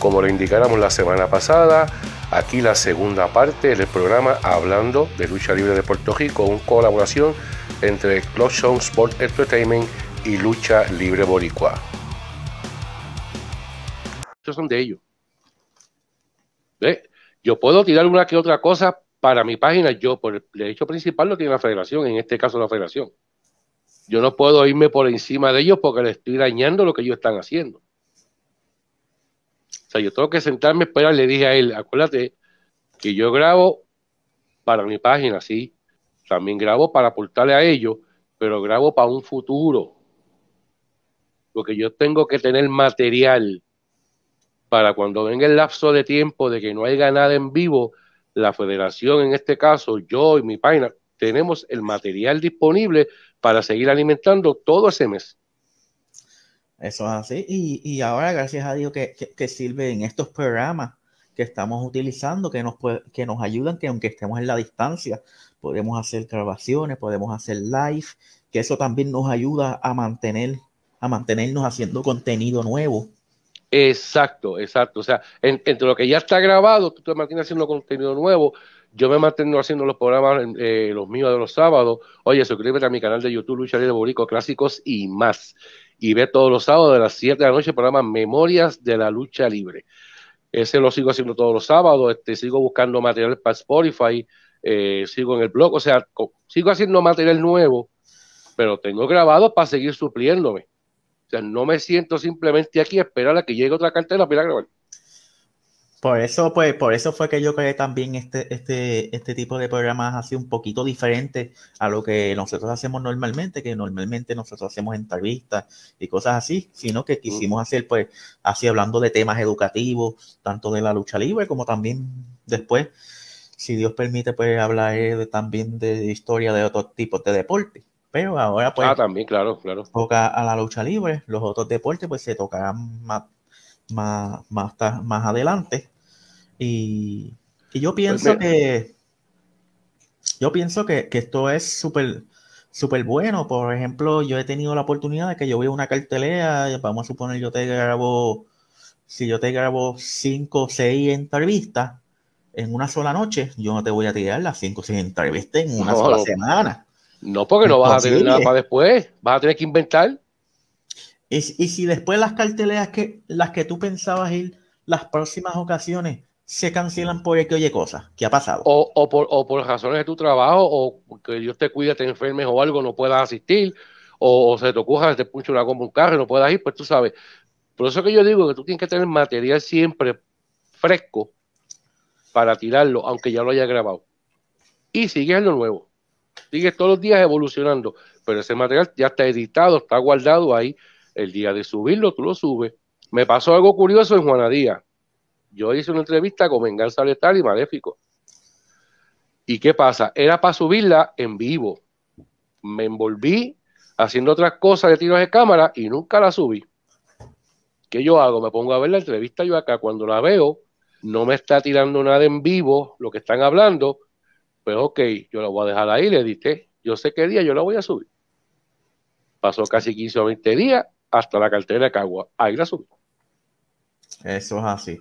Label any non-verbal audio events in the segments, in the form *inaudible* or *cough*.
como lo indicáramos la semana pasada, aquí la segunda parte del programa hablando de lucha libre de Puerto Rico, una colaboración entre Club Show Sport Entertainment y Lucha Libre Boricua. Estos son de ellos. Yo puedo tirar una que otra cosa para mi página, yo por el derecho principal lo tiene la federación, en este caso la federación. Yo no puedo irme por encima de ellos porque le estoy dañando lo que ellos están haciendo. O sea, yo tengo que sentarme, esperar, le dije a él, acuérdate que yo grabo para mi página, sí, también grabo para aportarle a ellos, pero grabo para un futuro. Porque yo tengo que tener material para cuando venga el lapso de tiempo de que no haya nada en vivo, la federación, en este caso, yo y mi página, tenemos el material disponible para seguir alimentando todo ese mes. Eso es así. Y, ahora, gracias a Dios, que, que, sirve en estos programas que estamos utilizando, que nos, que nos ayudan, que aunque estemos en la distancia, podemos hacer grabaciones, podemos hacer live, que eso también nos ayuda a mantener, a mantenernos haciendo contenido nuevo Exacto, exacto. O sea, entre lo que ya está grabado, tú te mantienes haciendo contenido nuevo. Yo me mantengo haciendo los programas, eh, los míos de los sábados. Oye, suscríbete a mi canal de YouTube, Lucha Libre Borico, Clásicos y más. Y ve todos los sábados de las 7 de la noche el programa Memorias de la Lucha Libre. Ese lo sigo haciendo todos los sábados. Este, sigo buscando material para Spotify. Eh, sigo en el blog. O sea, sigo haciendo material nuevo, pero tengo grabado para seguir supliéndome. O sea, no me siento simplemente aquí a esperar a que llegue otra cartera para grabar. Por eso, pues, por eso fue que yo creé también este, este, este tipo de programas así un poquito diferente a lo que nosotros hacemos normalmente, que normalmente nosotros hacemos entrevistas y cosas así, sino que quisimos hacer, pues, así hablando de temas educativos, tanto de la lucha libre como también después, si Dios permite, pues hablar también de historia de otros tipos de deportes. Pero ahora pues... Ah, también, claro, claro. Toca a la lucha libre, los otros deportes pues se tocarán más, más, más, más adelante. Y, yo pues pienso que... Yo pienso que, esto es súper súper bueno. Por ejemplo, yo he tenido la oportunidad de que yo veo una cartelera, vamos a suponer yo te grabo, si yo te grabo 5 o 6 entrevistas en una sola noche, yo no te voy a tirar las 5 o 6 entrevistas en una sola semana. No, porque no vas a tener nada para después. Vas a tener que inventar. Y, si después las carteleras que las que tú pensabas ir las próximas ocasiones se cancelan por el que oye cosas, ¿qué ha pasado? O, por, o por razones de tu trabajo, o que Dios te cuide, te enfermes o algo, no puedas asistir, o, se te ocurra, te punche una goma un carro y no puedas ir, pues tú sabes. Por eso que yo digo que tú tienes que tener material siempre fresco para tirarlo, aunque ya lo haya grabado. Y sigues lo nuevo sigue todos los días evolucionando, pero ese material ya está editado, está guardado ahí. El día de subirlo, tú lo subes. Me pasó algo curioso en Juanadía. Yo hice una entrevista con Venganza Letal y Maléfico. ¿Y qué pasa? Era para subirla en vivo. Me envolví haciendo otras cosas de tiros de cámara y nunca la subí. ¿Qué yo hago? Me pongo a ver la entrevista yo acá. Cuando la veo, no me está tirando nada en vivo lo que están hablando, pues ok, yo la voy a dejar ahí, le edité. Yo sé qué día yo la voy a subir. Pasó casi 15 o 20 días hasta la cartera de Cagua. Ahí la subí. Eso es así.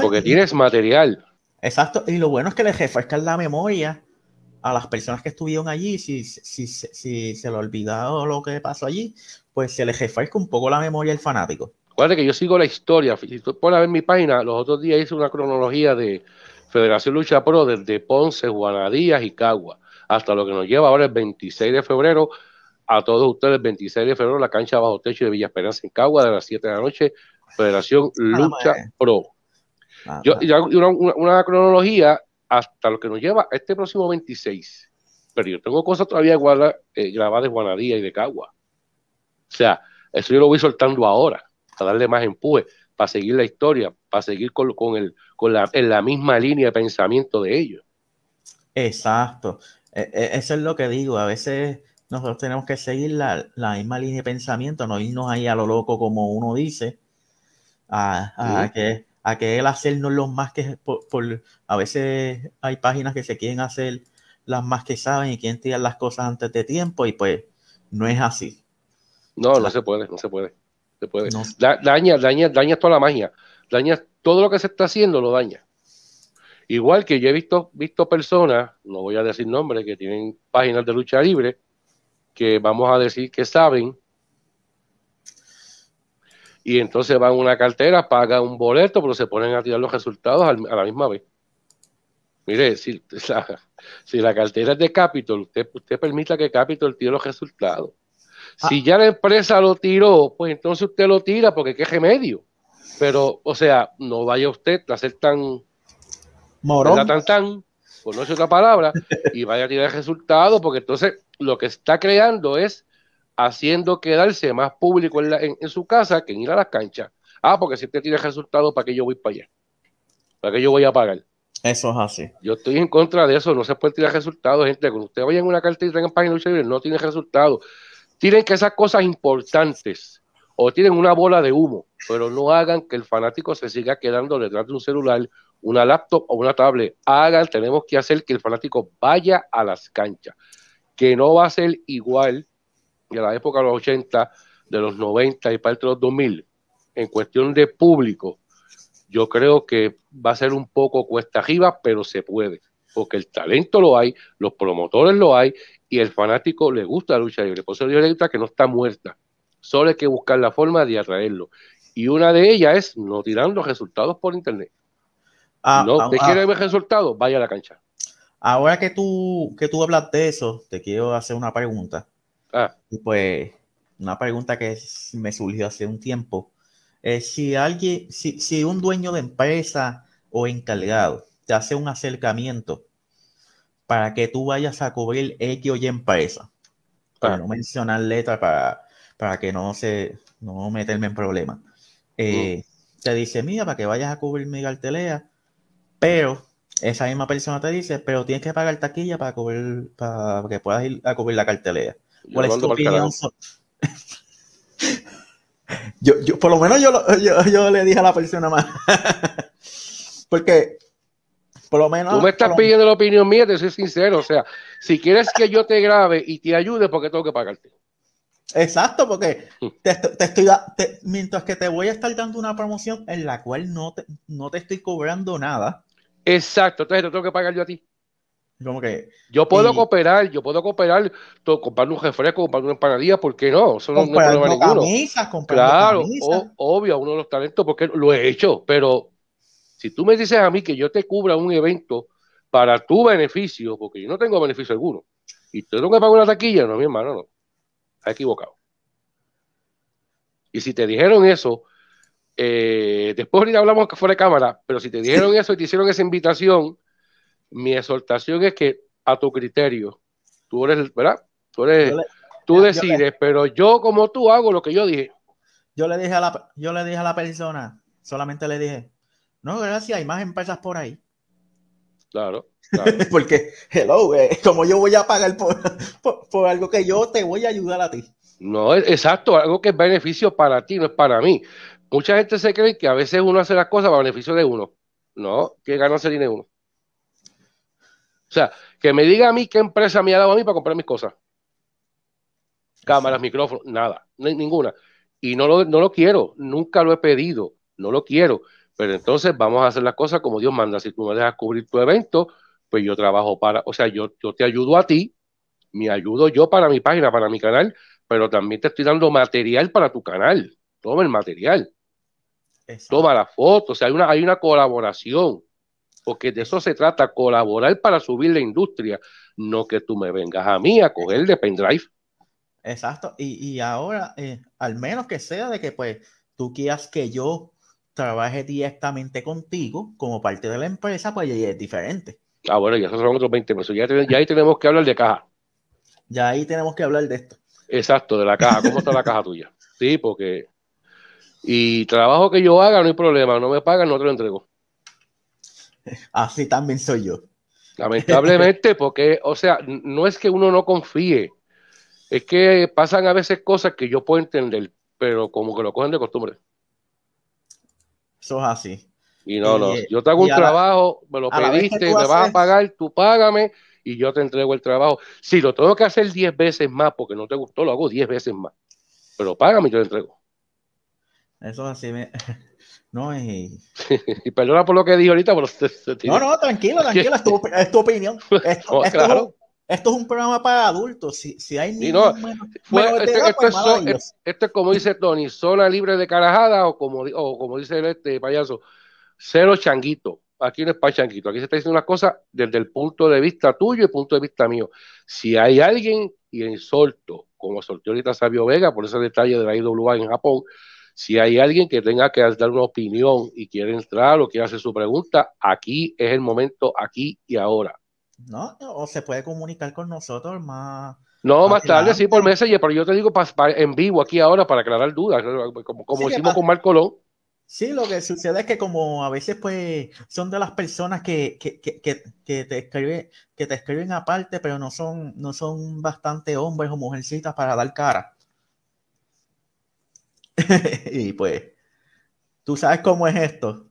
Porque tienes material. Exacto. Y lo bueno es que le refrescan la memoria a las personas que estuvieron allí. Si, si, si, se le ha olvidado lo que pasó allí, pues se le refresca un poco la memoria al fanático. Acuérdate que yo sigo la historia. Si tú pones a ver mi página, los otros días hice una cronología de Federación Lucha Pro desde Ponce, Juanadías y Cagua, hasta lo que nos lleva ahora el 26 de febrero. A todos ustedes, el 26 de febrero, la cancha bajo techo de Villa Esperanza en Cagua, de las 7 de la noche, Federación Lucha Pro. Yo, una, cronología hasta lo que nos lleva este próximo 26. Pero yo tengo cosas todavía eh, grabadas de Juanadía y de Cagua. O sea, eso yo lo voy soltando ahora, para darle más empuje, para seguir la historia, para seguir con, con el, la, en la misma línea de pensamiento de ellos. Exacto. E, e, eso es lo que digo. A veces nosotros tenemos que seguir la, misma línea de pensamiento, no irnos ahí a lo loco como uno dice, a, que a que él hacernos los más que por, a veces hay páginas que se quieren hacer las más que saben y quieren tirar las cosas antes de tiempo y pues no es así. No, no se puede, no se puede. Se puede. daña, daña, daña toda la magia. Daña todo lo que se está haciendo lo daña. Igual que yo he visto, visto personas, no voy a decir nombres, que tienen páginas de lucha libre, que vamos a decir que saben, y entonces van a una cartera, pagan un boleto, pero se ponen a tirar los resultados a la misma vez. Mire, si, *laughs* si la cartera es de Capitol, usted, usted permita que Capitol tire los resultados. Ah. Si ya la empresa lo tiró, pues entonces usted lo tira porque qué remedio. Pero, o sea, no vaya usted a ser tan morón, tan tan, por no es otra palabra, y vaya a tirar el resultado, porque entonces lo que está creando es haciendo quedarse más público en, su casa que en ir a las canchas. Ah, porque si usted tira el resultado, ¿para qué yo voy para allá? ¿Para qué yo voy a pagar? Eso es así. Yo estoy en contra de eso, no se puede tirar resultados, gente. Cuando usted vaya en una carta y tenga página de no tiene resultados. Tienen que esas cosas importantes o tienen una bola de humo, pero no hagan que el fanático se siga quedando detrás de un celular, una laptop o una tablet. Hagan, tenemos que hacer que el fanático vaya a las canchas, que no va a ser igual que la época de los 80, de los 90 y parte de los 2000, en cuestión de público yo creo que va a ser un poco cuesta arriba, pero se puede, porque el talento lo hay, los promotores lo hay y el fanático le gusta la lucha libre. Por eso yo le que no está muerta, solo hay que buscar la forma de atraerlo. Y una de ellas es no tirando resultados por internet. Ah, no, ah, ¿te quiere ah. ver resultados? Vaya a la cancha. Ahora que tú, que tú hablas de eso, te quiero hacer una pregunta. Ah. pues, una pregunta que me surgió hace un tiempo. Eh, si alguien, si, un dueño de empresa o encargado te hace un acercamiento para que tú vayas a cubrir X o Y empresa, para no mencionar letras, para, para que no se, no meterme en problemas, eh, mm. te dice, mira, para que vayas a cubrir mi cartelera, pero esa misma persona te dice, pero tienes que pagar taquilla para cubrir, para que puedas ir a cubrir la cartelera. ¿Cuál es tu opinión? *laughs* Yo, yo, por lo menos yo, yo, le dije a la persona más. *laughs* Porque, por lo menos. Tú me estás pidiendo la opinión mía, te soy sincero. O sea, si quieres que yo te grabe y te ayude, porque tengo que pagarte? Exacto, porque mm. te, te estoy mientras que te voy a estar dando una promoción en la cual no te, no te estoy cobrando nada. Exacto, entonces te tengo que pagar yo a ti. Como que, yo puedo cooperar, yo puedo cooperar, todo, comprar un refresco, comprar una empanadilla, ¿por qué no? Eso no, es problema ninguno. claro, obvio, uno de los talentos, porque lo he hecho, pero si tú me dices a mí que yo te cubra un evento para tu beneficio, porque yo no tengo beneficio alguno, y te tengo que pagar una taquilla, no, mi hermano, no. Está equivocado. Y si te dijeron eso, eh, después ahorita hablamos que fuera de cámara, pero si te dijeron eso y te hicieron esa invitación, mi exhortación es que a tu criterio, tú eres, ¿verdad? Tú, eres, tú decides, pero yo como tú hago lo que yo dije. Yo le dije a la, yo le dije a la persona, solamente le dije, no, gracias, hay más empresas por ahí. Claro. *laughs* Porque, hello, como yo voy a pagar por, por, algo que yo te voy a ayudar a ti. No, exacto, algo que es beneficio para ti, no es para mí. Mucha gente se cree que a veces uno hace las cosas para beneficio de uno. No, que gana ese dinero uno. O sea, que me diga a mí qué empresa me ha dado a mí para comprar mis cosas. Cámaras, micrófonos, nada, ninguna. Y no lo, no lo quiero, nunca lo he pedido, no lo quiero. Pero entonces vamos a hacer las cosas como Dios manda. Si tú me dejas cubrir tu evento, pues yo trabajo para, o sea, yo, yo te ayudo a ti, me ayudo yo para mi página, para mi canal, pero también te estoy dando material para tu canal. Toma el material. Toma la foto, o sea, hay una, hay una colaboración porque de eso se trata, colaborar para subir la industria, no que tú me vengas a mí a coger de pendrive. Exacto, y, ahora, eh, al menos que sea de que pues tú quieras que yo trabaje directamente contigo como parte de la empresa, pues ya es diferente. Ah, bueno, ya son otros 20 pesos, ya, ya ahí tenemos que hablar de caja. Ya ahí tenemos que hablar de esto. Exacto, de la caja, ¿cómo está la caja tuya? Sí, porque... Y trabajo que yo haga, no hay problema, no me pagan, no te lo entrego. *laughs* Así también soy yo. Lamentablemente, *laughs* porque, o sea, no es que uno no confíe, es que pasan a veces cosas que yo puedo entender, pero como que lo cogen de costumbre. Eso es así. Y no, no, yo te hago un trabajo, me lo pediste, me vas a pagar, tú págame y yo te entrego el trabajo. Si lo tengo que hacer 10 veces más porque no te gustó, lo hago 10 veces más. Pero págame y yo te entrego. Eso es así. *laughs* ¿no? Y, *laughs* y perdona por lo que dije ahorita, pero se, se no, no, tranquilo, tranquilo, es tu, es tu opinión. *laughs* Esto, No, esto claro. es, esto es un programa para adultos. Si, si hay niños no, menos- este- esto, es, esto como dice Tony, zona libre de carajada o como, o como dice el este payaso, cero changuito. Aquí no es para changuito, aquí se está diciendo una cosa desde el punto de vista tuyo y el punto de vista mío. Si hay alguien, y en solto, como soltó ahorita Sabio Vega, por ese detalle de la IWA en Japón, si hay alguien que tenga que dar una opinión y quiere entrar o quiere hacer su pregunta, aquí es el momento, aquí y ahora. ¿no? O se puede comunicar con nosotros más. No, más tarde sí por Messenger, pero yo te digo pa- pa- en vivo aquí ahora para aclarar dudas, como, como Sí, hicimos con Marco Colón. Sí, lo que sucede es que como a veces pues son de las personas que, que, que, que, que te escriben, que te escriben aparte, pero no son, no son bastante hombres o mujercitas para dar cara. *laughs* y pues, tú sabes cómo es esto.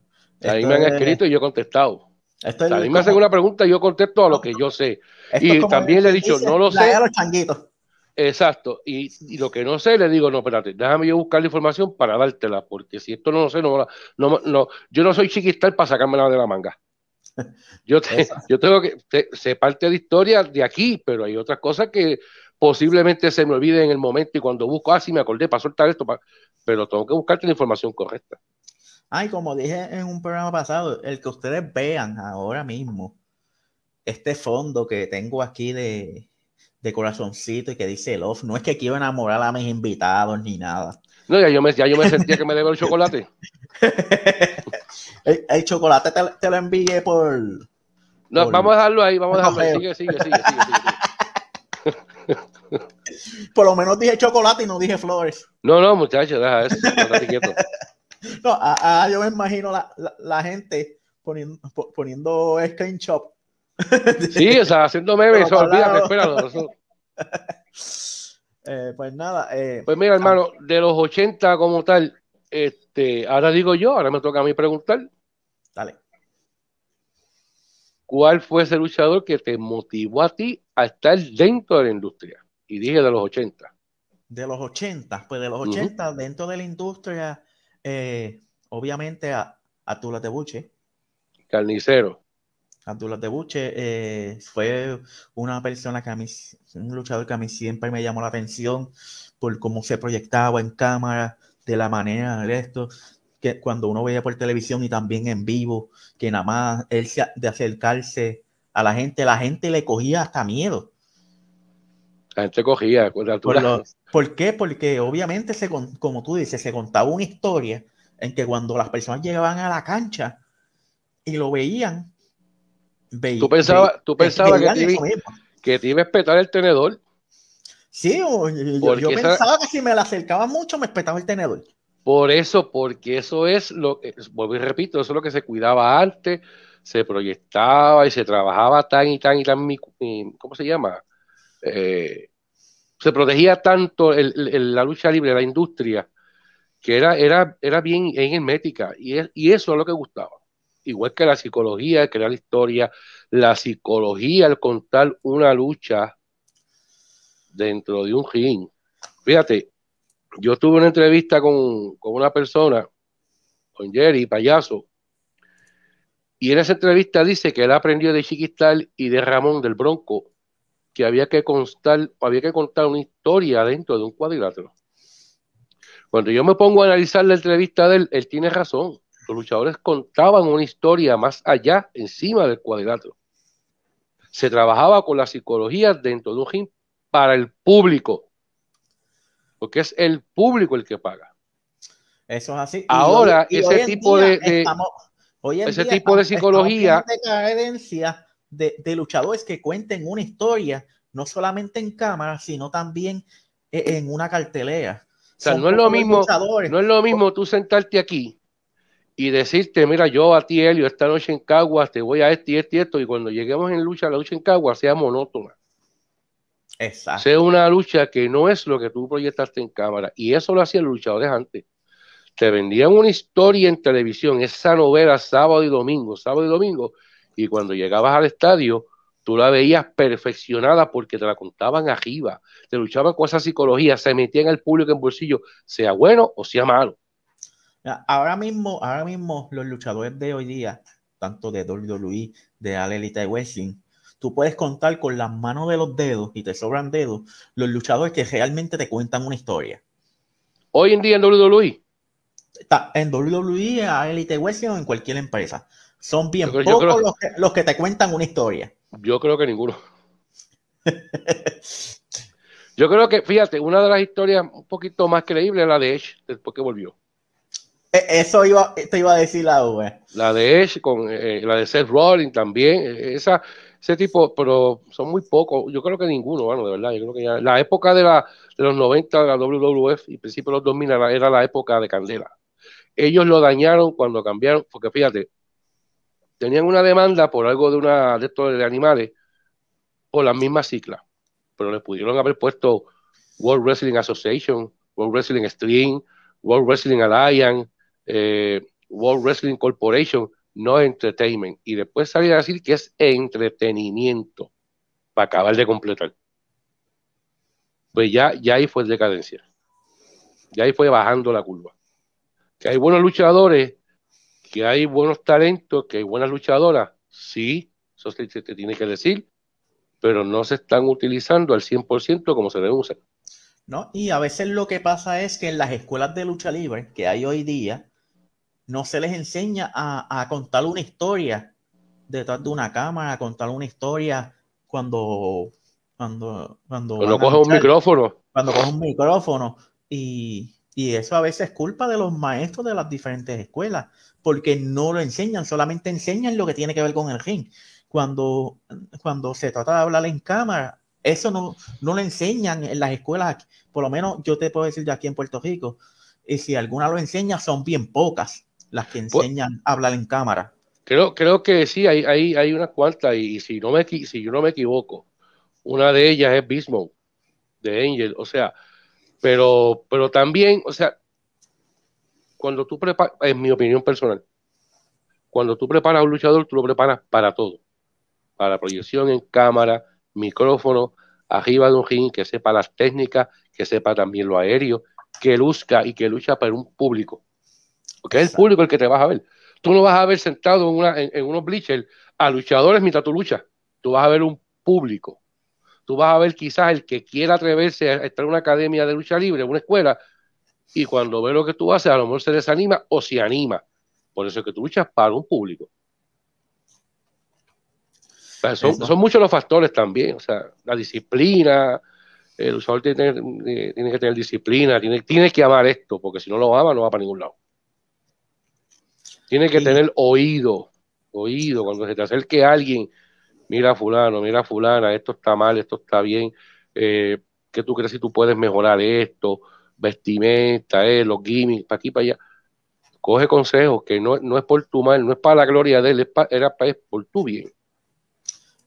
A mí me han es- escrito y yo he contestado. esto es a mí me hacen una pregunta y yo contesto a lo que yo sé. esto y también le he dicho, no lo sé. Exacto. Y, y lo que no sé, le digo, no, espérate, déjame yo buscar la información para dártela, porque si esto no lo sé, no, no, no, yo no soy chiquistal para sacármela de la manga. *laughs* Yo, te- yo tengo que, te- sé parte de historia de aquí, pero hay otras cosas que posiblemente se me olvide en el momento y cuando busco, ah, sí, me acordé para soltar esto, pa- pero tengo que buscarte la información correcta. Ay, como dije en un programa pasado, el que ustedes vean ahora mismo, este fondo que tengo aquí de, de corazoncito y que dice Love, no es que quiero enamorar a mis invitados ni nada. No, ya yo me, ya yo me sentía que me debe el chocolate. *laughs* el, el chocolate te, te lo envié por... No, Por- vamos a dejarlo ahí, vamos a dejarlo ahí. Sigue, sigue, sigue, sigue, sigue. Por lo menos dije chocolate y no dije flores. No, no, muchachos, deja eso. No, a- *laughs* a- yo me imagino la, la, la gente poniendo, po- poniendo screenshot. *laughs* Sí, o sea, haciendo memes, eso, olvídate, espéralo. eso. *laughs* Eh, pues nada, eh, Pues mira, hermano, de los 80 como tal, este, ahora digo yo, ahora me toca a mí preguntar, dale. ¿cuál fue ese luchador que te motivó a ti a estar dentro de la industria? Y dije de los 80. De los 80, pues de los Ujú. 80, dentro de la industria, eh, obviamente a Abdullah de Buche. Carnicero. Abdullah de Buche eh, fue una persona que a mí, un luchador que a mí siempre me llamó la atención por cómo se proyectaba en cámara, de la manera de esto, que cuando uno veía por televisión y también en vivo, que nada más él se- de acercarse a la gente, la gente le cogía hasta miedo. La gente cogía con la Por, ¿por qué? Porque obviamente, se, como tú dices, se contaba una historia en que cuando las personas llegaban a la cancha y lo veían, veí- Tú pensabas, tú pensabas que veían te, iba, que te iba a espetar el tenedor. Sí, yo, esa- pensaba que si me la acercaba mucho me espetaba el tenedor. Por eso, porque eso es lo que, vuelvo y repito, eso es lo que se cuidaba antes, se proyectaba y se trabajaba tan y tan y tan, ¿cómo se llama? Eh, se protegía tanto la lucha libre, la industria, que era, era, era bien, bien hermética y, y eso es lo que gustaba. Igual que la psicología, crear la historia, la psicología al contar una lucha dentro de un ring. Fíjate, yo tuve una entrevista con, con una persona, con Jerry Payaso, y en esa entrevista dice que él aprendió de Chiquistal y de Ramón del Bronco que había que constar, había que contar una historia dentro de un cuadrilátero. Cuando yo me pongo a analizar la entrevista de él, él tiene razón. Los luchadores contaban una historia más allá, encima del cuadrilátero. Se trabajaba con la psicología dentro de un ring para el público, porque es el público el que paga. Eso es así. Ahora, hoy- y ese tipo de- de- estamos- hoy en ese día tipo de psicología- decadencia de, de luchadores que cuenten una historia, no solamente en cámara, sino también e- en una cartelera. O sea, Son no es lo mismo, luchadores. no es lo mismo tú sentarte aquí y decirte, mira, yo a ti, Helio, esta noche en Caguas te voy a este y este y esto, y cuando lleguemos en lucha, la lucha en Caguas sea monótona. Exacto. Sea una lucha que no es lo que tú proyectaste en cámara. Y eso lo hacían los luchadores antes. Te vendían una historia en televisión, esa novela sábado y domingo, sábado y domingo, y cuando llegabas al estadio, tú la veías perfeccionada porque te la contaban arriba, te luchaban con esa psicología, se metían al público en bolsillo, sea bueno o sea malo. Ahora mismo, ahora mismo los luchadores de hoy día, tanto de WWE, de All Elite Wrestling, tú puedes contar con las manos de los dedos y te sobran dedos los luchadores que realmente te cuentan una historia. Hoy en día en WWE. en WWE, a Elite Wrestling o en cualquier empresa. Son bien pocos los, que, los que te cuentan una historia. Yo creo que ninguno. *laughs* Yo creo que, fíjate, una de las historias un poquito más creíbles es la de Edge, después que volvió. E, eso iba, te iba a decir la web. La de Edge, con eh, la de Seth Rollins también, eh, esa, ese tipo, pero son muy pocos, yo creo que ninguno, bueno, de verdad, yo creo que ya, la época de, la, de los 90 de la WWF y principio de los 2000 era, la época de Candela. Ellos lo dañaron cuando cambiaron, porque fíjate, tenían una demanda por algo de una de estos de animales por la misma cicla pero le pudieron haber puesto World Wrestling Association, World Wrestling Stream, World Wrestling Alliance, eh, World Wrestling Corporation, no Entertainment. Y después salir a decir que es entretenimiento para acabar de completar. Pues ya, ya ahí fue decadencia. Ya ahí fue bajando la curva. Que hay buenos luchadores, que hay buenos talentos, que hay buenas luchadoras. Sí, eso se te tiene que decir pero no se están utilizando al 100% como se deben usar. ¿No? Y a veces lo que pasa es que en las escuelas de lucha libre que hay hoy día, no se les enseña a, contar una historia detrás de una cámara, a contar una historia cuando cuando cuando, cuando coge un micrófono. Cuando coge un micrófono. Y, y, eso a veces es culpa de los maestros de las diferentes escuelas, porque no lo enseñan, solamente enseñan lo que tiene que ver con el ring. Cuando, cuando se trata de hablar en cámara, eso no, no lo enseñan en las escuelas, por lo menos yo te puedo decir de aquí en Puerto Rico, y si alguna lo enseña, son bien pocas las que pues enseñan a hablar en cámara. Creo, creo que sí, hay, hay, hay unas cuantas, y si, no me, si yo no me equivoco, una de ellas es Bismo, de Angel, o sea, pero, pero también, o sea, cuando tú preparas, en mi opinión personal, cuando tú preparas a un luchador, tú lo preparas para todo para proyección en cámara, micrófono, arriba de un ring, que sepa las técnicas, que sepa también lo aéreo, que luzca y que lucha para un público. Porque es el público el que te vas a ver. Tú no vas a ver sentado en, una, en, unos bleachers a luchadores mientras tú luchas. Tú vas a ver un público. Tú vas a ver quizás el que quiera atreverse a estar en una academia de lucha libre, una escuela, y cuando ve lo que tú haces, a lo mejor se desanima o se anima. Por eso es que tú luchas para un público son, muchos los factores también, o sea, la disciplina, el usuario tiene, eh, tiene que tener disciplina, tiene, tiene, que amar esto, porque si no lo ama, no va para ningún lado. Tiene que tener oído, oído, cuando se te acerque alguien, mira fulano, mira fulana, esto está mal, esto está bien, eh, ¿qué tú crees si tú puedes mejorar esto? Vestimenta, eh, los gimmicks, para aquí, para allá. Coge consejos, que no, no es por tu mal, no es para la gloria de él, es, era, es por tu bien.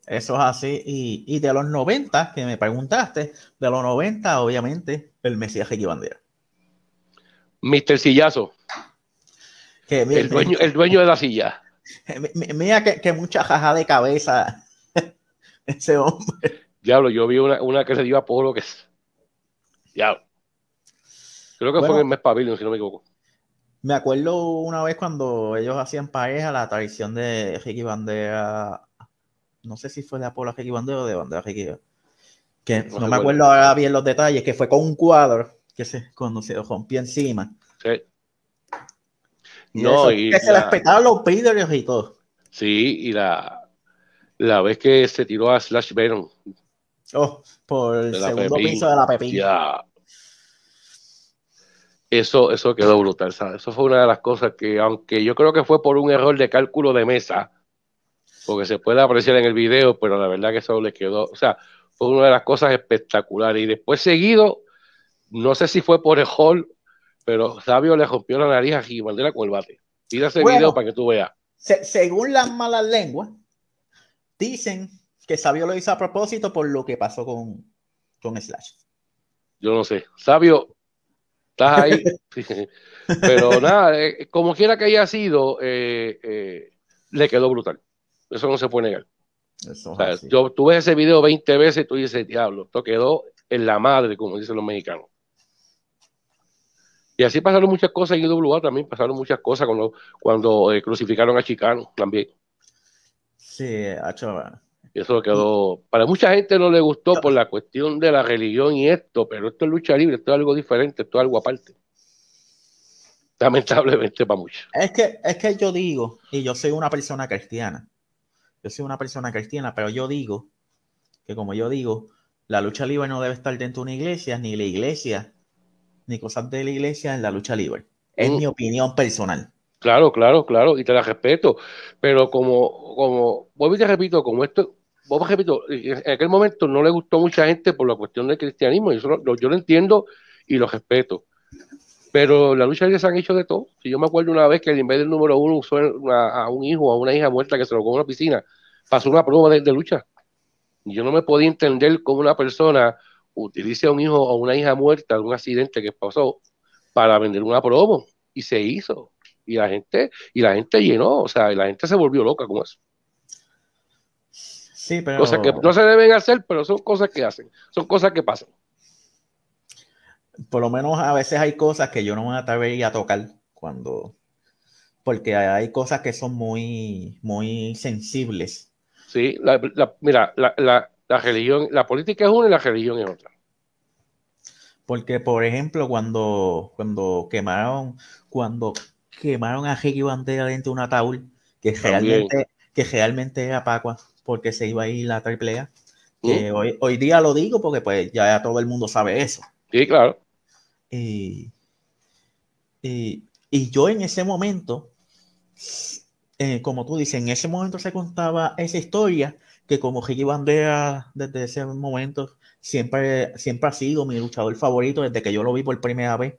Eso es así. Y, de los 90, que me preguntaste, de los 90, obviamente, el Mesías Ricky Bandera. Mr. Sillazo. el, dueño, el dueño de la silla. *laughs* Mira que, mucha jaja de cabeza *laughs* ese hombre. Diablo, yo vi una, que se dio a Polo que es. Diablo. Creo que fue en el mes Pavilion, si no me equivoco. Me acuerdo una vez cuando ellos hacían pareja la tradición de Ricky Bandera no sé si fue de Apolo Ricky Bandera o de Bandera Ricky. Que no, me acuerdo ahora bien los detalles, que fue con un cuadro que se, cuando se rompió encima. Sí. no, y que se respetaban los píderes y todo. Sí, y la, la vez que se tiró a Slash Venom. Oh, por el segundo piso de la pepilla. Eso, eso quedó brutal, ¿sabes? Eso fue una de las cosas que, aunque yo creo que fue por un error de cálculo de mesa, porque se puede apreciar en el video, pero la verdad que eso le quedó, o sea, fue una de las cosas espectaculares. Y después seguido, no sé si fue por el hall, pero Sabio le rompió la nariz a Gimaldera con el bate. Tira ese video para que tú veas. según las malas lenguas, dicen que Sabio lo hizo a propósito por lo que pasó con, con Slash. Yo no sé. Sabio, estás ahí. *laughs* pero nada, eh, como quiera que haya sido, eh, eh, le quedó brutal. Eso no se puede negar. yo tuve ese video 20 veces y tú dices, diablo, esto quedó en la madre, como dicen los mexicanos. Y así pasaron muchas cosas en IWA también, pasaron muchas cosas cuando, cuando eh, crucificaron a Chicano también. Sí, hecho. Eso quedó. Para mucha gente no le gustó por la cuestión de la religión y esto, pero esto es lucha libre, esto es algo diferente, esto es algo aparte. Lamentablemente para muchos. Es que, es que yo digo, y yo soy una persona cristiana, yo soy una persona cristiana, pero yo digo que como yo digo, la lucha libre no debe estar dentro de una iglesia, ni la iglesia, ni cosas de la iglesia en la lucha libre. Es mm. mi opinión personal. Claro, claro, claro, y te la respeto. Pero como, como, vuelvo y te repito, como esto, vos repito, en aquel momento no le gustó mucha gente por la cuestión del cristianismo, y eso yo lo entiendo y lo respeto. Pero la lucha libre se han hecho de todo. Si yo me acuerdo una vez que el del número uno usó a, un hijo o a una hija muerta que se lo comió en una piscina, pasó una prueba de lucha. Yo no me podía entender cómo una persona utilice a un hijo o una hija muerta de un accidente que pasó para vender una promo. Y se hizo. Y la gente, y la gente llenó, o sea, y la gente se volvió loca con eso. Sí, pero. Cosas que no se deben hacer, pero son cosas que hacen, son cosas que pasan. Por lo menos a veces hay cosas que yo no me atrevería a tocar cuando. Porque hay cosas que son muy, muy sensibles Sí, la, mira, la, religión, la política es una y la religión es otra. Porque, por ejemplo, cuando, cuando quemaron, cuando quemaron a Ricky Bandera dentro de una ataúd, que realmente, que realmente era Pacua, porque se iba a ir la triple A. Que ¿Mm? hoy, hoy día lo digo porque pues ya todo el mundo sabe eso. Sí, claro. y, y yo en ese momento eh, como tú dices, en ese momento se contaba esa historia que como Ricky Bandera desde ese momento siempre, siempre ha sido mi luchador favorito desde que yo lo vi por primera vez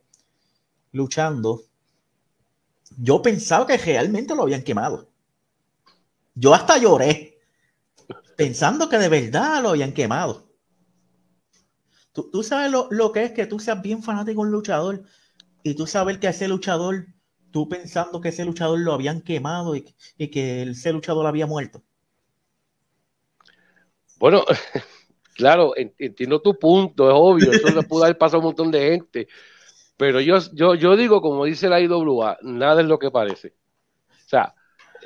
luchando. Yo pensaba que realmente lo habían quemado. Yo hasta lloré pensando que de verdad lo habían quemado. Tú, sabes lo, lo, que es que tú seas bien fanático de un luchador y tú sabes que ese luchador tú pensando que ese luchador lo habían quemado y, que ese luchador había muerto. Bueno, *laughs* claro, entiendo tu punto, es obvio, eso le pudo haber pasado a un montón de gente, pero yo, yo, yo digo, como dice la IWA, nada es lo que parece. O sea,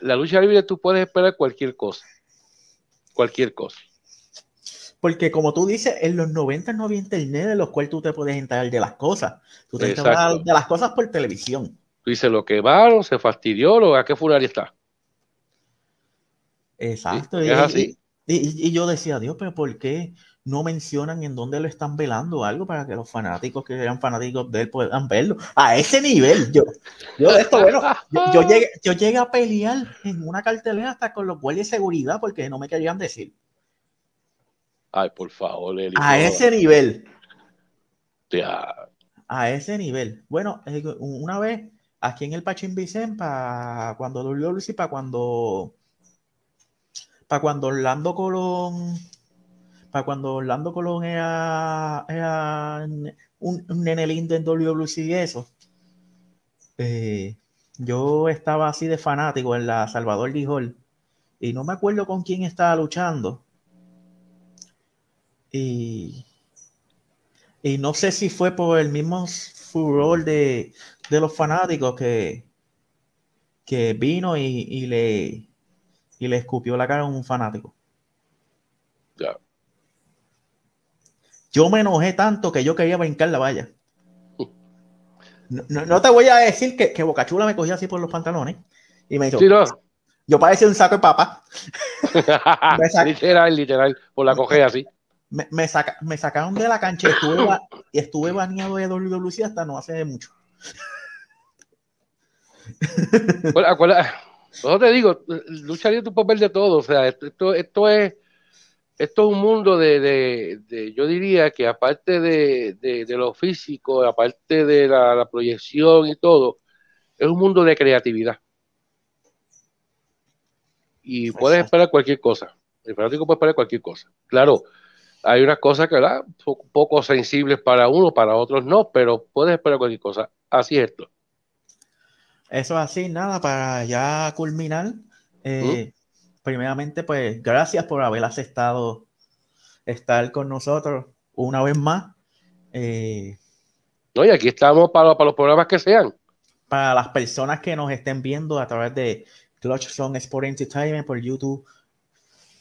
la lucha libre tú puedes esperar cualquier cosa, cualquier cosa. Porque como tú dices, en los 90 no había internet en los cuales tú te puedes enterar de las cosas. Tú te enteras de las cosas por televisión. Tú dices, lo quemaron, se fastidió, lo, ¿a qué funeraria está? Exacto. Es así. Y, yo decía, Dios, pero ¿por qué no mencionan en dónde lo están velando algo para que los fanáticos que eran fanáticos de él puedan verlo? A ese nivel, yo, yo esto, bueno, yo, *laughs* llegué, yo llegué a pelear en una cartelera hasta con los guardias de seguridad porque no me querían decir. Ay, por favor, Eli, A ese nivel. Ya. A ese nivel. Bueno, eh, una vez aquí en el Pachín Vicente para cuando y para cuando para cuando Orlando Colón para cuando Orlando Colón era, era un, nene lindo en WWC y eso eh, yo estaba así de fanático en la Salvador Dijol y no me acuerdo con quién estaba luchando y no sé si fue por el mismo furor de, los fanáticos que, vino y, le, y le escupió la cara a un fanático. Ya. Yo me enojé tanto que yo quería brincar la valla. No, te voy a decir que, que Bocachula me cogía así por los pantalones y me dijo, yo parecía un saco de papa. *laughs* literal, literal, por la cogea así me, me, sacaron de la cancha y estuve, baneado de WWC hasta no hace mucho. Bueno, te digo, lucha libre tu papel de todo. O sea, esto, esto, es esto es un mundo de, yo diría que aparte de, lo físico, aparte de la, proyección y todo, es un mundo de creatividad. Y puedes esperar cualquier cosa. El fanático puede esperar cualquier cosa. Claro, hay unas cosas que son poco sensibles para uno, para otros no, pero puedes esperar cualquier cosa. Así es esto. Eso es así, nada, para ya culminar. Eh, primeramente, pues gracias por haber aceptado estar con nosotros una vez más. Eh, No, y aquí estamos para, para los programas que sean. Para las personas que nos estén viendo a través de Clutch Song Sport Entertainment por YouTube,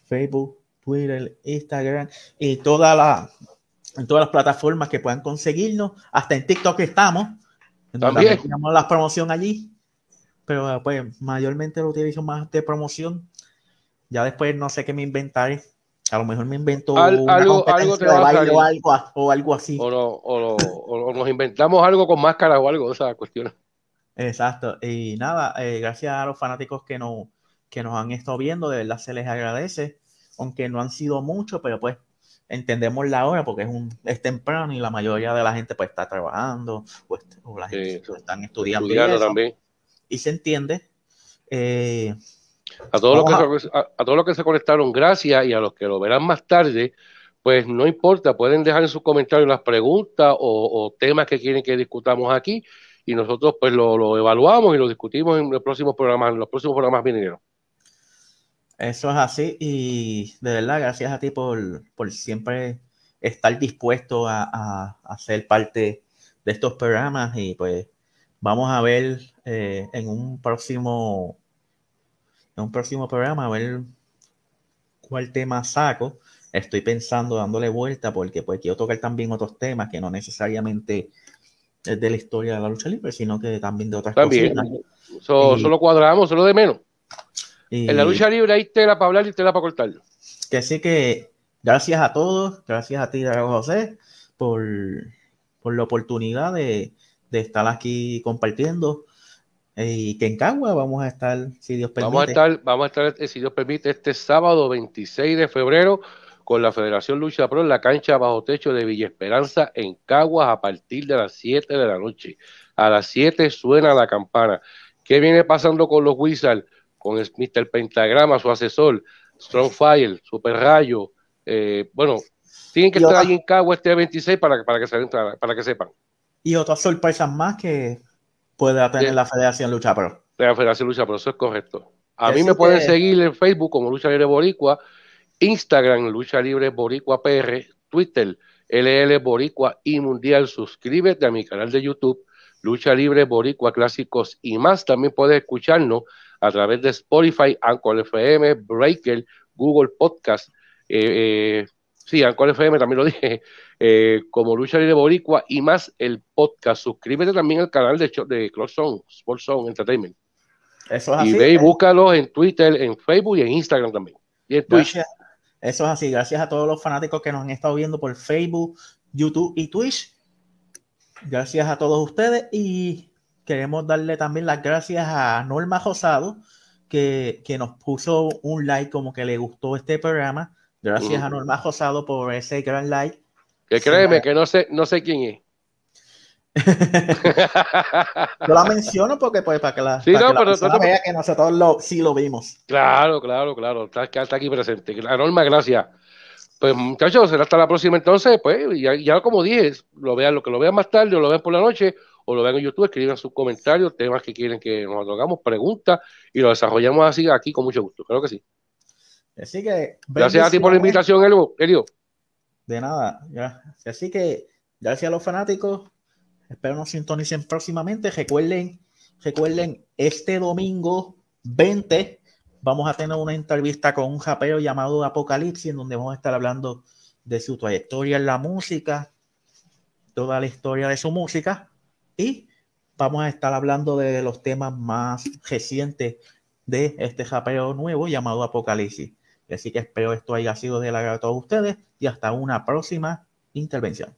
Facebook, Twitter, Instagram y toda la, en todas las plataformas que puedan conseguirnos, hasta en TikTok estamos. También tenemos la promoción allí, pero pues mayormente lo utilizo más de promoción. Ya después no sé qué me inventaré. A lo mejor me invento algo, algo de baile o algo, o algo así. O, o, nos inventamos algo con máscara o algo de esas cuestiones. Exacto. Y nada, eh, gracias a los fanáticos que, no, que nos han estado viendo, de verdad se les agradece, aunque no han sido muchos, pero pues entendemos la hora porque es, un, es temprano y la mayoría de la gente pues está trabajando pues, o la gente pues, están estudiando, también. y se entiende. Eh, a todos, los que se, a, todos los que se conectaron, gracias y a los que lo verán más tarde, pues no importa, pueden dejar en sus comentarios las preguntas o, temas que quieren que discutamos aquí y nosotros pues lo, lo, evaluamos y lo discutimos en los próximos programas, en los próximos programas venideros. Eso es así y de verdad gracias a ti por, siempre estar dispuesto a, a, ser parte de estos programas y pues vamos a ver eh, en un próximo en un próximo programa a ver cuál tema saco. Estoy pensando dándole vuelta porque pues quiero tocar también otros temas que no necesariamente es de la historia de la lucha libre, sino que también de otras también. cosas. solo cuadramos, solo de menos en la lucha libre hay tela para hablar y tela para cortar. Que sí que gracias a todos, gracias a ti, José, por, por la oportunidad de, estar aquí compartiendo. Y que en Cagua vamos a estar, si Dios permite. Vamos a estar, vamos a estar, eh, si Dios permite, este sábado 26 de febrero con la Federación Lucha Pro en la cancha bajo techo de Villa Esperanza en Caguas a partir de las 7 de la noche. A las 7 suena la campana. ¿Qué viene pasando con los Wizards? con Mr. Pentagrama, su asesor, Strong Fire, Super Rayo. Eh, bueno, tienen que estar ahí en Cagua este 26 para, para, que, se, para que sepan. Y otras sorpresas más que puede tener la Federación Lucha Pro. La Federación Lucha Pro, eso es correcto. A mí me pueden seguir en Facebook como Lucha Libre Boricua, Instagram Lucha Libre Boricua PR, Twitter LL Boricua y Mundial. Suscríbete a mi canal de YouTube Lucha Libre Boricua Clásicos y más. También puedes escucharnos a través de Spotify, Anchor FM, Breaker, Google Podcast. Eh, eh, sí, Anchor FM también lo dije, *laughs* eh, como Lucha Libre Boricua y más el podcast. Suscríbete también al canal de, de Close Zone, Sports Zone Entertainment. Eso es así. Y ve y búscalos en Twitter, en Facebook y en Instagram también. Y en Twitch. Eso es así. Gracias a todos los fanáticos que nos han estado viendo por Facebook, YouTube y Twitch. Gracias a todos ustedes y queremos darle también las gracias a Norma Rosado, que, nos puso un like como que le gustó este programa. Gracias a Norma Rosado por ese gran like. Que créeme que no sé, no sé quién es. *laughs* Yo la menciono porque pues para que la, sí, no, pero, vea que nosotros lo, sí lo vimos. Claro, claro, claro. Está, está aquí presente. La Norma, gracias. Pues muchachos, será hasta la próxima entonces, pues ya, ya como dije, lo vean, lo que lo vean más tarde o lo vean por la noche o lo vean en YouTube, escriban sus comentarios, temas que quieren que nos hagamos, preguntas y lo desarrollamos así aquí con mucho gusto. Creo que sí. Así que. Gracias a ti por la invitación, Elio. De nada. Ya. Así que, gracias a los fanáticos. Espero nos sintonicen próximamente. Recuerden, recuerden, este domingo 20 vamos a tener una entrevista con un japeo llamado Apocalipsis, en donde vamos a estar hablando de su trayectoria en la música, toda la historia de su música y vamos a estar hablando de los temas más recientes de este japeo nuevo llamado Apocalipsis. Así que espero esto haya sido de agrado a todos ustedes y hasta una próxima intervención.